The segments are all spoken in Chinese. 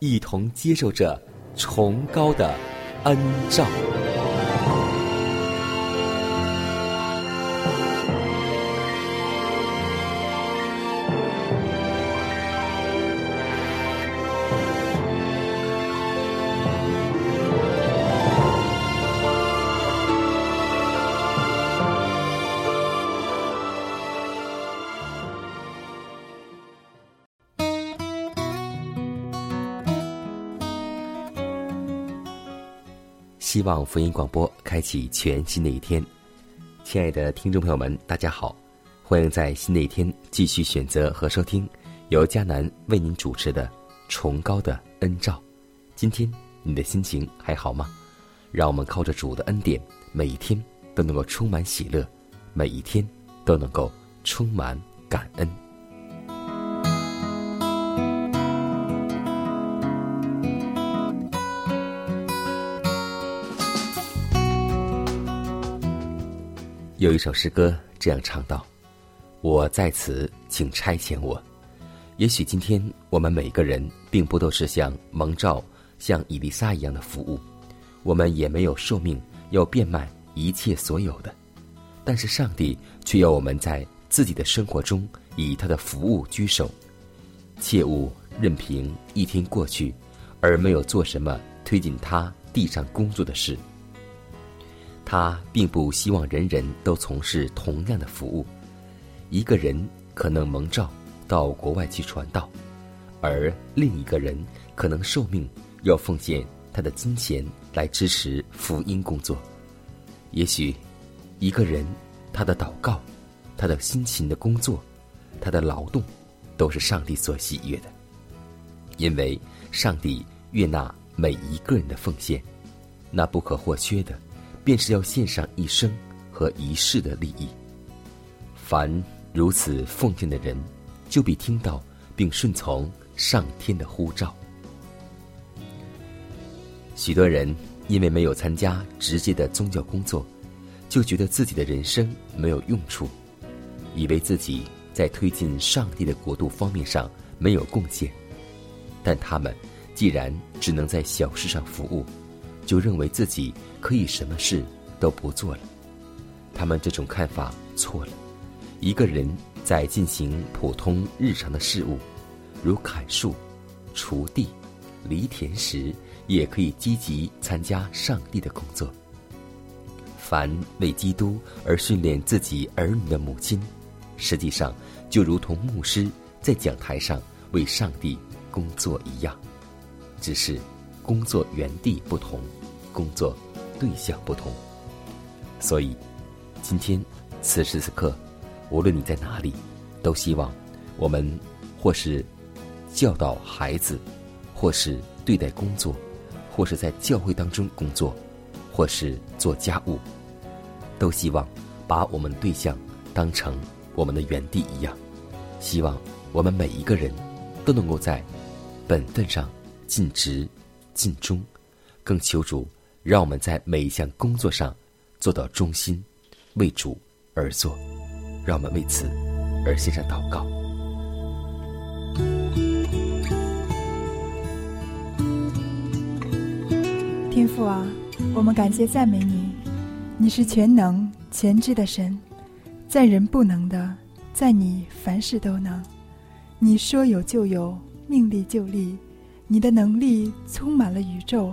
一同接受着崇高的恩照。望福音广播开启全新的一天，亲爱的听众朋友们，大家好，欢迎在新的一天继续选择和收听由迦南为您主持的《崇高的恩照》。今天你的心情还好吗？让我们靠着主的恩典，每一天都能够充满喜乐，每一天都能够充满感恩。有一首诗歌这样唱道：“我在此，请差遣我。”也许今天我们每个人并不都是像蒙召、像以利沙一样的服务，我们也没有受命要变卖一切所有的，但是上帝却要我们在自己的生活中以他的服务居首，切勿任凭一天过去，而没有做什么推进他地上工作的事。他并不希望人人都从事同样的服务。一个人可能蒙召到国外去传道，而另一个人可能受命要奉献他的金钱来支持福音工作。也许，一个人他的祷告、他的辛勤的工作、他的劳动，都是上帝所喜悦的，因为上帝悦纳每一个人的奉献，那不可或缺的。便是要献上一生和一世的利益。凡如此奉献的人，就必听到并顺从上天的呼召。许多人因为没有参加直接的宗教工作，就觉得自己的人生没有用处，以为自己在推进上帝的国度方面上没有贡献。但他们既然只能在小事上服务，就认为自己可以什么事都不做了。他们这种看法错了。一个人在进行普通日常的事物，如砍树、锄地、犁田时，也可以积极参加上帝的工作。凡为基督而训练自己儿女的母亲，实际上就如同牧师在讲台上为上帝工作一样，只是工作原地不同，工作对象不同。所以，今天此时此刻，无论你在哪里，都希望我们或是教导孩子，或是对待工作，或是在教会当中工作，或是做家务，都希望把我们对象当成我们的原地一样。希望我们每一个人都能够在本分上尽职尽忠，更求主让我们在每一项工作上做到忠心，为主而做。让我们为此而献上祷告。天父啊，我们感谢赞美你，你是全能全知的神，在人不能的，在你凡事都能。你说有就有，命立就立，你的能力充满了宇宙，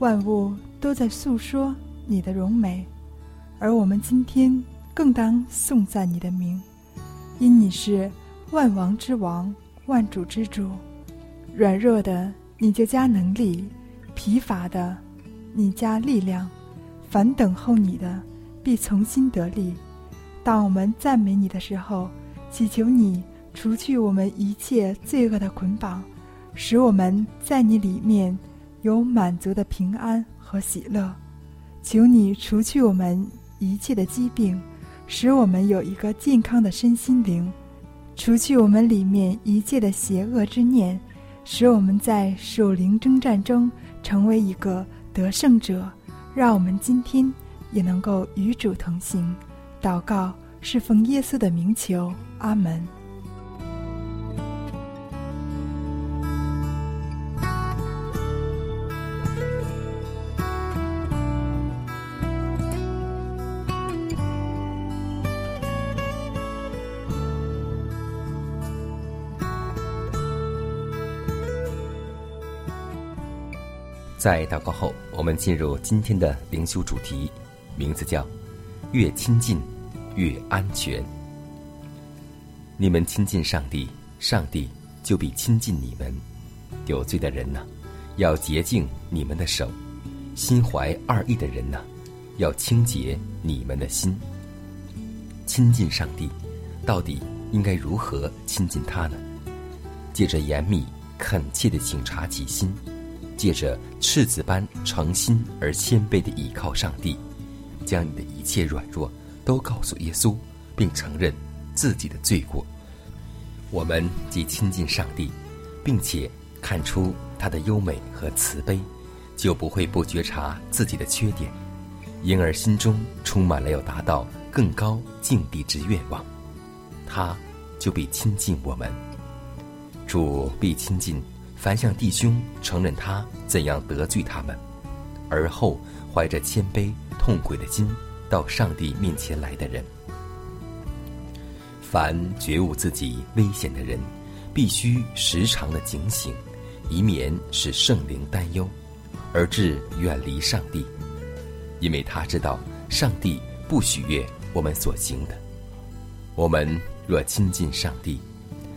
万物都在诉说你的荣美，而我们今天更当颂赞你的名，因你是万王之王，万主之主。软弱的你就加能力，疲乏的你加力量。凡等候你的，必重新得力。当我们赞美你的时候，祈求你除去我们一切罪恶的捆绑，使我们在你里面有满足的平安和喜乐。求你除去我们一切的疾病，使我们有一个健康的身心灵。除去我们里面一切的邪恶之念，使我们在守灵征战中成为一个得胜者。让我们今天也能够与主同行，祷告是奉耶稣的名求，阿门。在祷告后，我们进入今天的灵修主题，名字叫“越亲近越安全”。你们亲近上帝，上帝就必亲近你们。有罪的人呢，要洁净你们的手；心怀二意的人呢，要清洁你们的心。亲近上帝，到底应该如何亲近他呢？借着严密恳切的请察己心。借着赤子般诚心而谦卑的倚靠上帝，将你的一切软弱都告诉耶稣，并承认自己的罪过。我们既亲近上帝，并且看出他的优美和慈悲，就不会不觉察自己的缺点，因而心中充满了要达到更高境地之愿望。他就必亲近我们，主必亲近。凡向弟兄承认他怎样得罪他们，而后怀着谦卑痛悔的心到上帝面前来的人，凡觉悟自己危险的人，必须时常的警醒，以免使圣灵担忧，而致远离上帝，因为他知道上帝不喜悦我们所行的。我们若亲近上帝。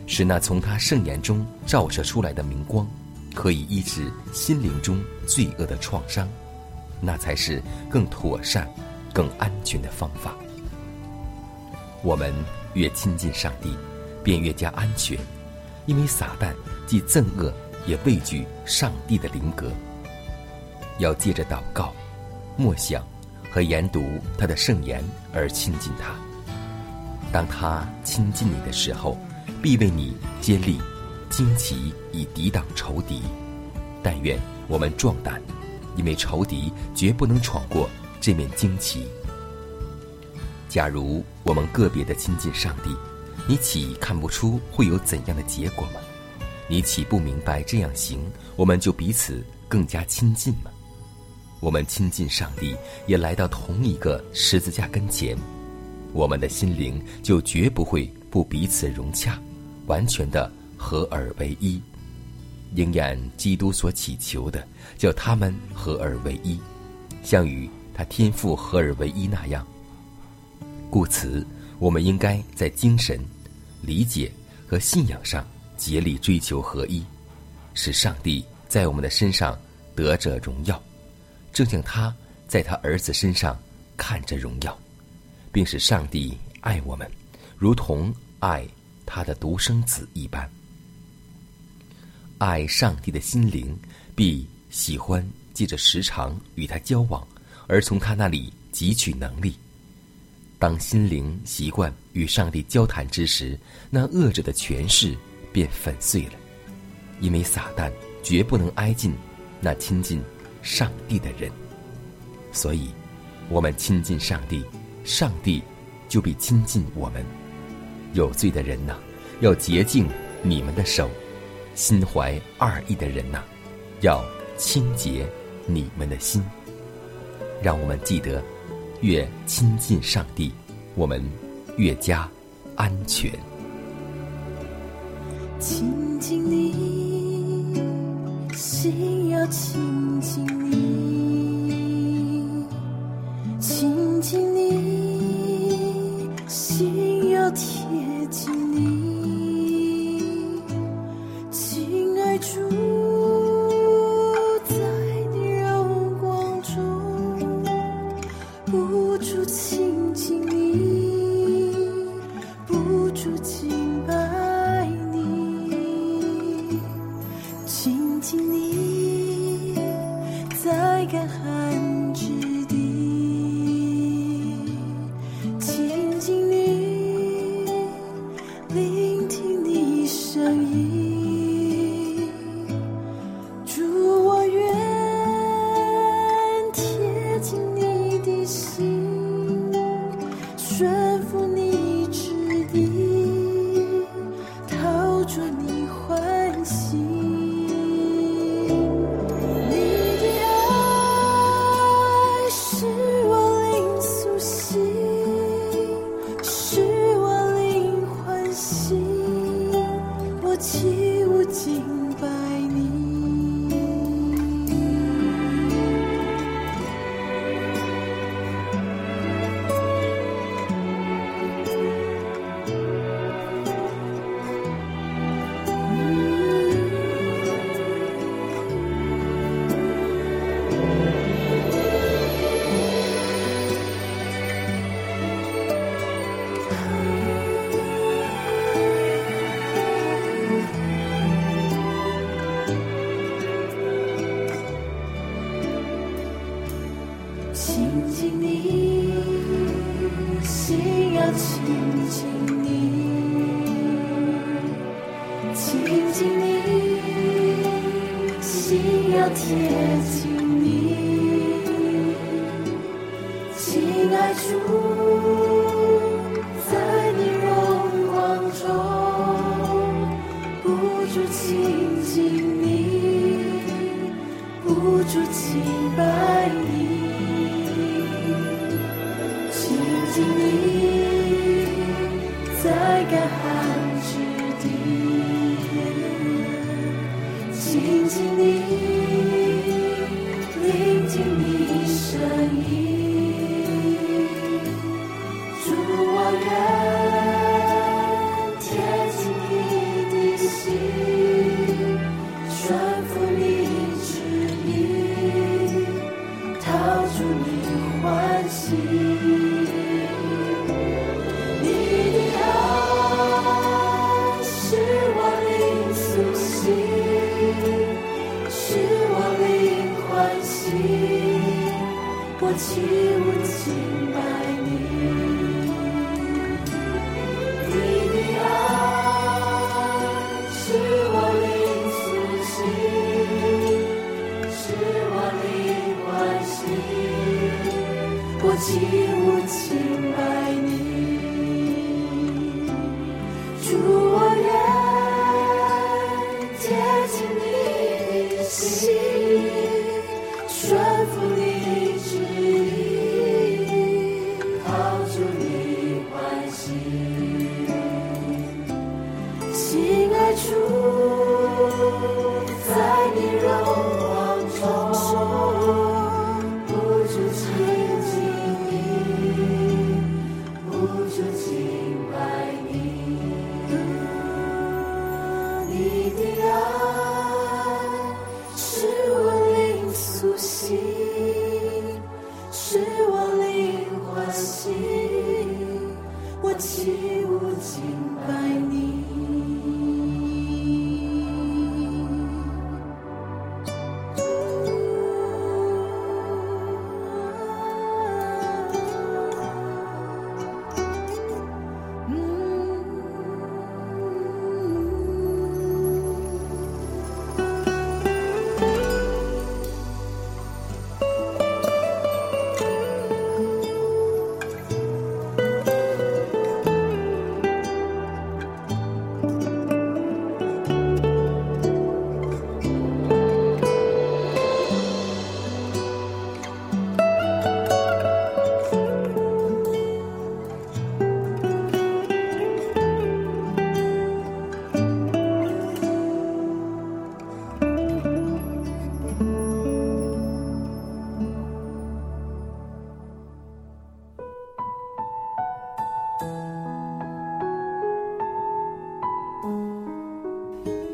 使那从他圣言中照射出来的明光，可以医治心灵中罪恶的创伤，那才是更妥善、更安全的方法。我们越亲近上帝，便越加安全，因为撒旦既憎恶也畏惧上帝的灵格。要借着祷告、默想和研读他的圣言而亲近他。当他亲近你的时候。必为你接力、旌旗以抵挡仇敌。但愿我们壮胆，因为仇敌绝不能闯过这面旌旗。假如我们个别的亲近上帝，你岂看不出会有怎样的结果吗？你岂不明白这样行，我们就彼此更加亲近吗？我们亲近上帝，也来到同一个十字架跟前，我们的心灵就绝不会不彼此融洽。完全的合而为一，应验基督所祈求的，叫他们合而为一，像与他天父合而为一那样。故此，我们应该在精神、理解和信仰上竭力追求合一，使上帝在我们的身上得着荣耀，正像他在他儿子身上看着荣耀，并使上帝爱我们，如同爱。他的独生子一般，爱上帝的心灵必喜欢借着时常与他交往，而从他那里汲取能力。当心灵习惯与上帝交谈之时，那恶者的权势便粉碎了，因为撒旦绝不能挨近那亲近上帝的人。所以，我们亲近上帝，上帝就必亲近我们。有罪的人呐，要洁净你们的手；心怀二意的人呐，要清洁你们的心。让我们记得，越亲近上帝，我们越加安全。亲近你，心要亲近你，亲近你。聆听你，聆听你声音。true.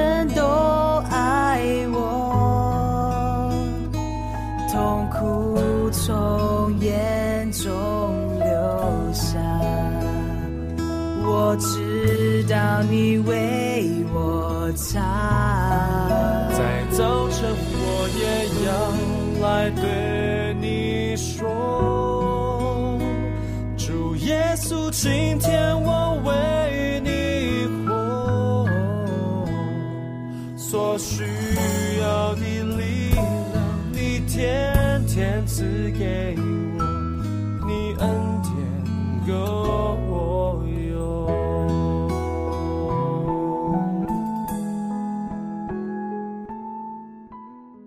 人都爱我，痛苦从眼中流下，我知道你为我擦。在早晨，我也要来对你说，主耶稣，今天我所需要的力量，你天天赐给我，你恩典够我用。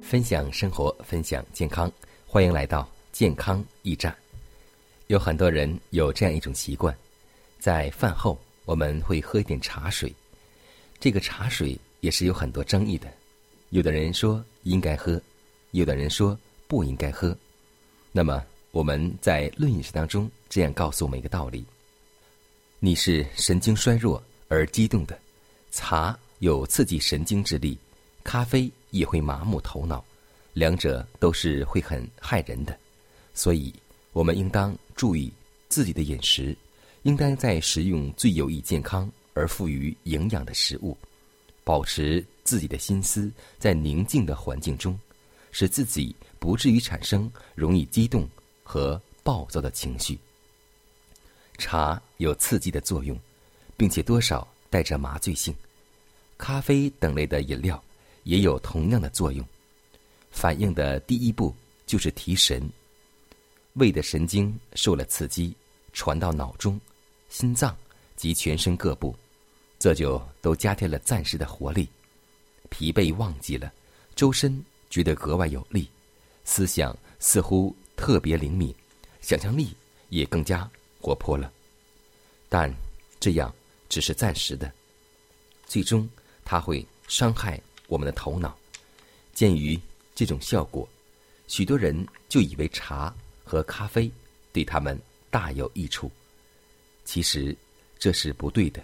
分享生活，分享健康，欢迎来到健康驿站。有很多人有这样一种习惯，在饭后我们会喝一点茶水。这个茶水也是有很多争议的，有的人说应该喝，有的人说不应该喝。那么我们在论饮食当中这样告诉我们一个道理：你是神经衰弱而激动的，茶有刺激神经之力，咖啡也会麻木头脑，两者都是会很害人的。所以，我们应当注意自己的饮食，应当在食用最有益健康而富于营养的食物，保持自己的心思在宁静的环境中，使自己不至于产生容易激动和暴躁的情绪。茶有刺激的作用，并且多少带着麻醉性。咖啡等类的饮料也有同样的作用。反应的第一步就是提神。胃的神经受了刺激，传到脑中、心脏及全身各部，这就都加添了暂时的活力。疲惫忘记了，周身觉得格外有力，思想似乎特别灵敏，想象力也更加活泼了。但这样只是暂时的，最终它会伤害我们的头脑。鉴于这种效果，许多人就以为茶和咖啡对他们大有益处。其实这是不对的。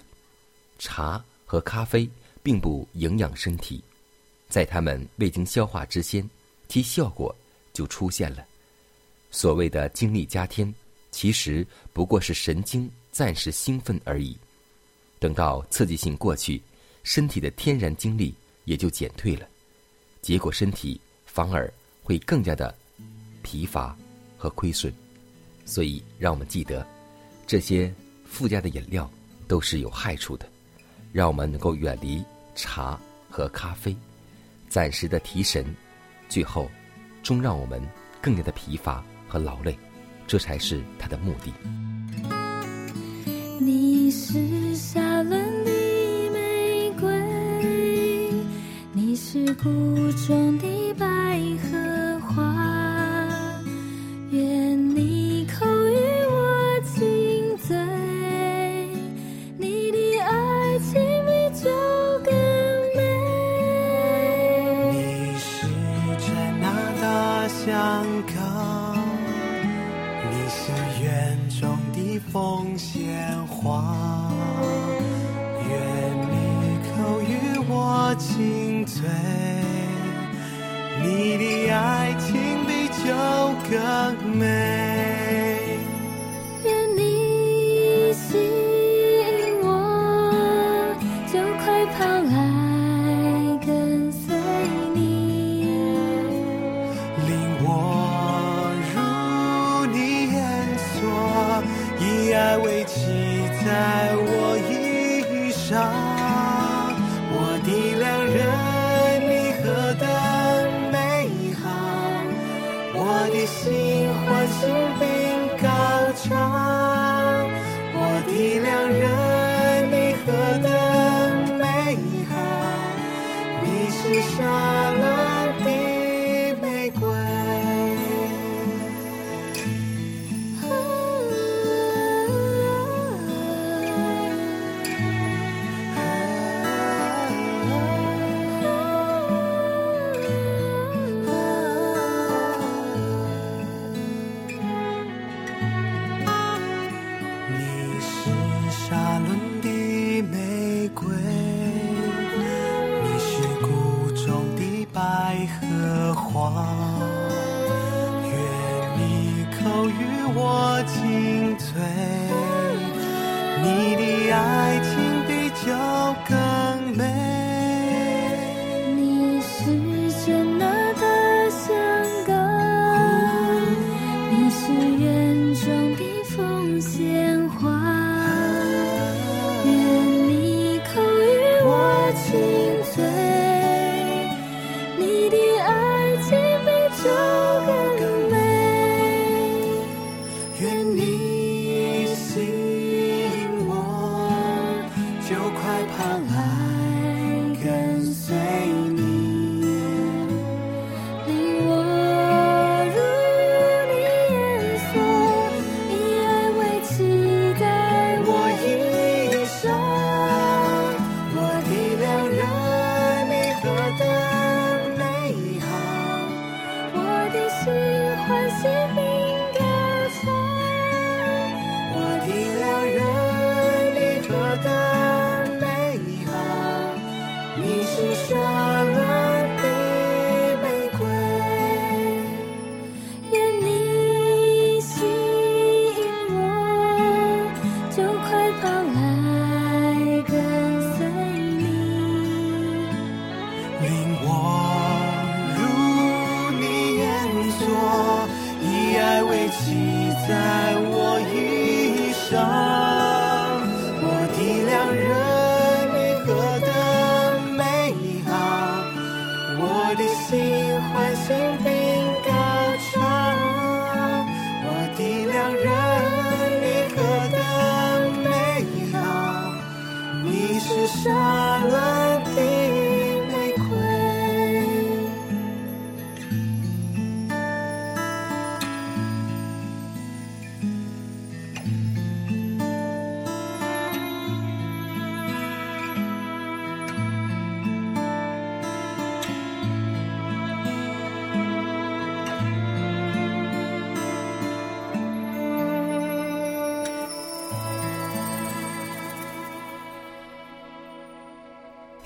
茶和咖啡并不营养身体，在它们未经消化之前，其效果就出现了。所谓的精力加添，其实不过是神经暂时兴奋而已。等到刺激性过去，身体的天然精力也就减退了，结果身体反而会更加的疲乏和亏损。所以，让我们记得，这些附加的饮料都是有害处的。让我们能够远离茶和咖啡暂时的提神最后终让我们更加的疲乏和劳累这才是他的目的。你是沙伦的玫瑰你是谷中的百合花月园中的凤仙花，愿你口与我亲嘴，你的爱情比酒更美。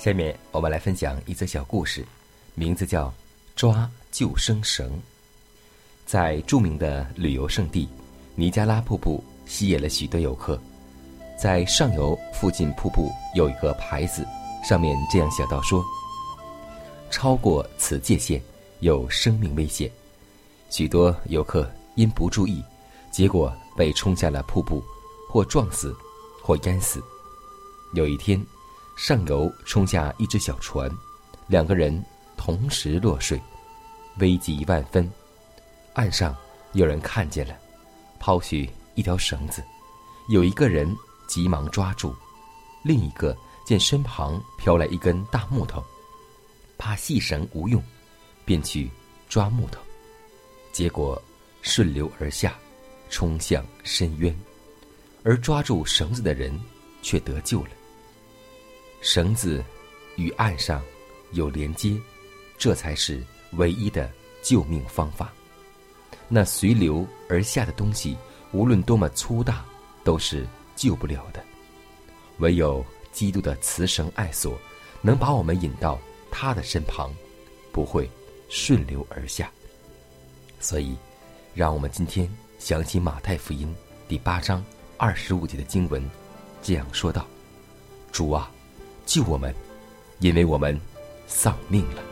下面我们来分享一则小故事名字叫抓救生绳在著名的旅游胜地尼加拉瀑布吸引了许多游客。在上游附近瀑布有一个牌子上面这样写道说超过此界限有生命危险许多游客因不注意结果被冲下了瀑布或撞死或淹死。有一天上游冲下一只小船两个人同时落水危急万分。岸上有人看见了抛去一条绳子有一个人急忙抓住另一个见身旁飘来一根大木头怕细绳无用便去抓木头结果顺流而下冲向深渊。而抓住绳子的人却得救了。绳子与岸上有连接，这才是唯一的救命方法。那随流而下的东西，无论多么粗大，都是救不了的。唯有基督的慈绳爱索，能把我们引到他的身旁，不会顺流而下。所以，让我们今天想起马太福音第八章二十五节的经文，这样说道：“主啊！”救我们，因为我们丧命了。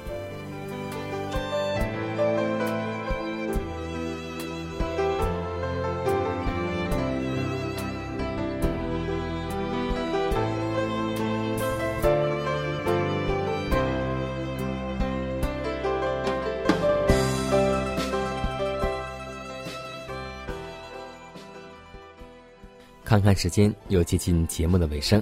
看看时间，又接近节目的尾声。